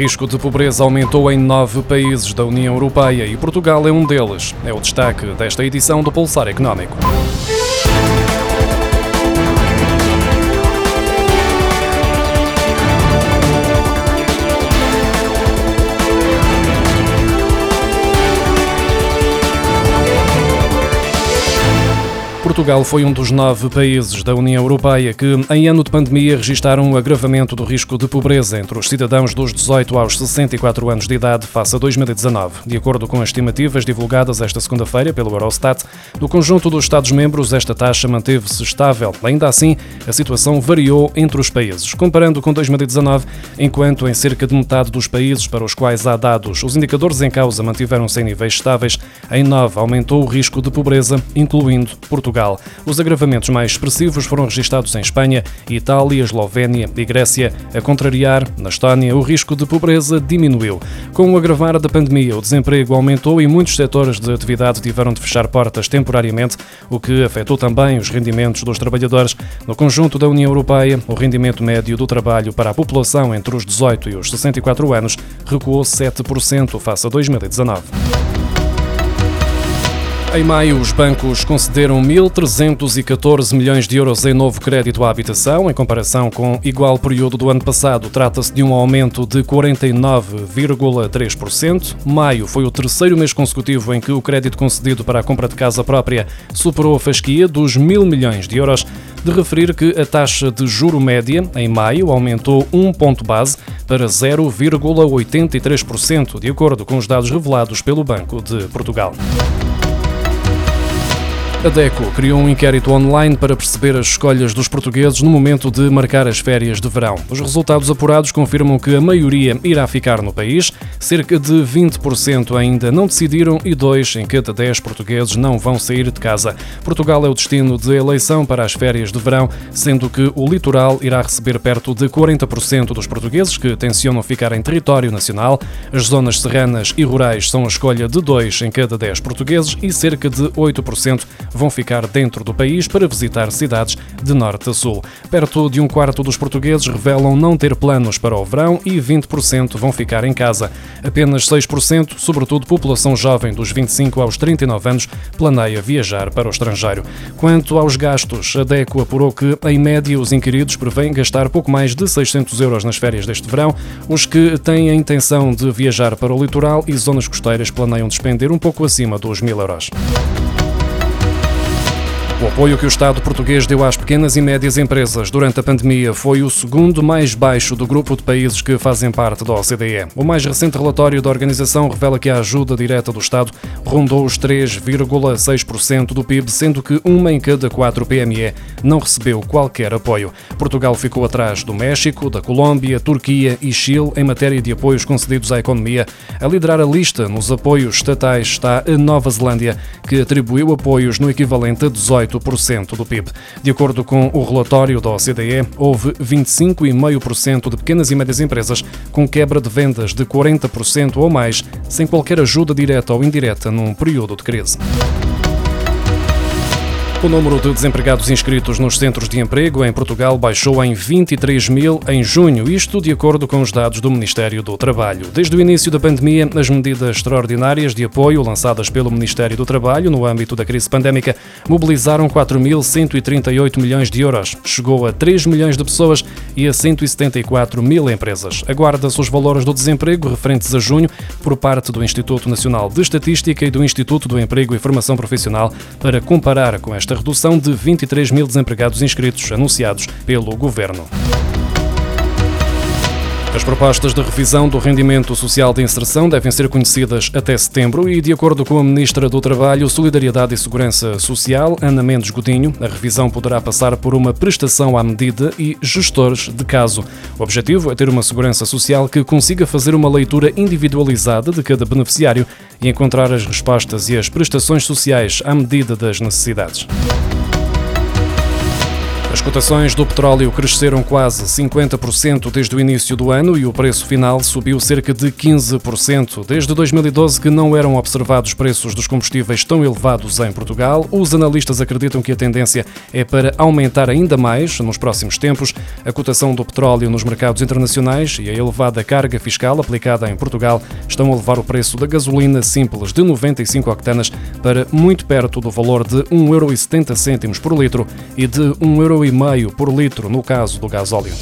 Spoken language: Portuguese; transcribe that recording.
risco de pobreza aumentou em nove países da União Europeia e Portugal é um deles. É o destaque desta edição do Pulsar Económico. Portugal foi um dos nove países da União Europeia que, em ano de pandemia, registaram um agravamento do risco de pobreza entre os cidadãos dos 18 aos 64 anos de idade face a 2019. De acordo com as estimativas divulgadas esta segunda-feira pelo Eurostat, no conjunto dos Estados-membros, esta taxa manteve-se estável. Ainda assim, a situação variou entre os países. Comparando com 2019, enquanto em cerca de metade dos países para os quais há dados, os indicadores em causa mantiveram-se em níveis estáveis, em nove aumentou o risco de pobreza, incluindo Portugal. Portugal. Os agravamentos mais expressivos foram registados em Espanha, Itália, Eslovénia e Grécia. A contrariar, na Estónia, o risco de pobreza diminuiu. Com o agravar da pandemia, o desemprego aumentou e muitos setores de atividade tiveram de fechar portas temporariamente, o que afetou também os rendimentos dos trabalhadores. No conjunto da União Europeia, o rendimento médio do trabalho para a população entre os 18 e os 64 anos recuou 7% face a 2019. Em maio, os bancos concederam 1.314 milhões de euros em novo crédito à habitação, em comparação com igual período do ano passado. Trata-se de um aumento de 49,3%. Maio foi o terceiro mês consecutivo em que o crédito concedido para a compra de casa própria superou a fasquia dos mil milhões de euros. De referir que a taxa de juro média, em maio, aumentou um ponto base para 0,83%, de acordo com os dados revelados pelo Banco de Portugal. A DECO criou um inquérito online para perceber as escolhas dos portugueses no momento de marcar as férias de verão. Os resultados apurados confirmam que a maioria irá ficar no país, cerca de 20% ainda não decidiram e 2 em cada 10 portugueses não vão sair de casa. Portugal é o destino de eleição para as férias de verão, sendo que o litoral irá receber perto de 40% dos portugueses que tencionam ficar em território nacional. As zonas serranas e rurais são a escolha de 2 em cada 10 portugueses e cerca de 8% vão ficar dentro do país para visitar cidades de norte a sul. Perto de um quarto dos portugueses revelam não ter planos para o verão e 20% vão ficar em casa. Apenas 6%, sobretudo população jovem dos 25 aos 39 anos, planeia viajar para o estrangeiro. Quanto aos gastos, a DECO apurou que, em média, os inquiridos prevêem gastar pouco mais de 600 euros nas férias deste verão. Os que têm a intenção de viajar para o litoral e zonas costeiras planeiam despender um pouco acima dos 1000 euros. O apoio que o Estado português deu às pequenas e médias empresas durante a pandemia foi o segundo mais baixo do grupo de países que fazem parte da OCDE. O mais recente relatório da organização revela que a ajuda direta do Estado rondou os 3,6% do PIB, sendo que uma em cada quatro PME não recebeu qualquer apoio. Portugal ficou atrás do México, da Colômbia, Turquia e Chile em matéria de apoios concedidos à economia. A liderar a lista nos apoios estatais está a Nova Zelândia, que atribuiu apoios no equivalente a 18 18% do PIB. De acordo com o relatório da OCDE, houve 25,5% de pequenas e médias empresas com quebra de vendas de 40% ou mais, sem qualquer ajuda direta ou indireta num período de crise. O número de desempregados inscritos nos centros de emprego em Portugal baixou em 23 mil em junho, isto de acordo com os dados do Ministério do Trabalho. Desde o início da pandemia, as medidas extraordinárias de apoio lançadas pelo Ministério do Trabalho no âmbito da crise pandémica mobilizaram 4.138 milhões de euros. Chegou a 3 milhões de pessoas e a 174 mil empresas. Aguarda-se os valores do desemprego referentes a junho por parte do Instituto Nacional de Estatística e do Instituto do Emprego e Formação Profissional para comparar com esta esta redução de 23 mil desempregados inscritos anunciados pelo governo. As propostas de revisão do rendimento social de inserção devem ser conhecidas até setembro e, de acordo com a Ministra do Trabalho, Solidariedade e Segurança Social, Ana Mendes Godinho, a revisão poderá passar por uma prestação à medida e gestores de caso. O objetivo é ter uma segurança social que consiga fazer uma leitura individualizada de cada beneficiário e encontrar as respostas e as prestações sociais à medida das necessidades. As cotações do petróleo cresceram quase 50% desde o início do ano e o preço final subiu cerca de 15%. Desde 2012 que não eram observados preços dos combustíveis tão elevados em Portugal. Os analistas acreditam que a tendência é para aumentar ainda mais nos próximos tempos. A cotação do petróleo nos mercados internacionais e a elevada carga fiscal aplicada em Portugal estão a levar o preço da gasolina simples de 95 octanas para muito perto do valor de 1,70€ por litro e de 1,5€ por litro no caso do gasóleo.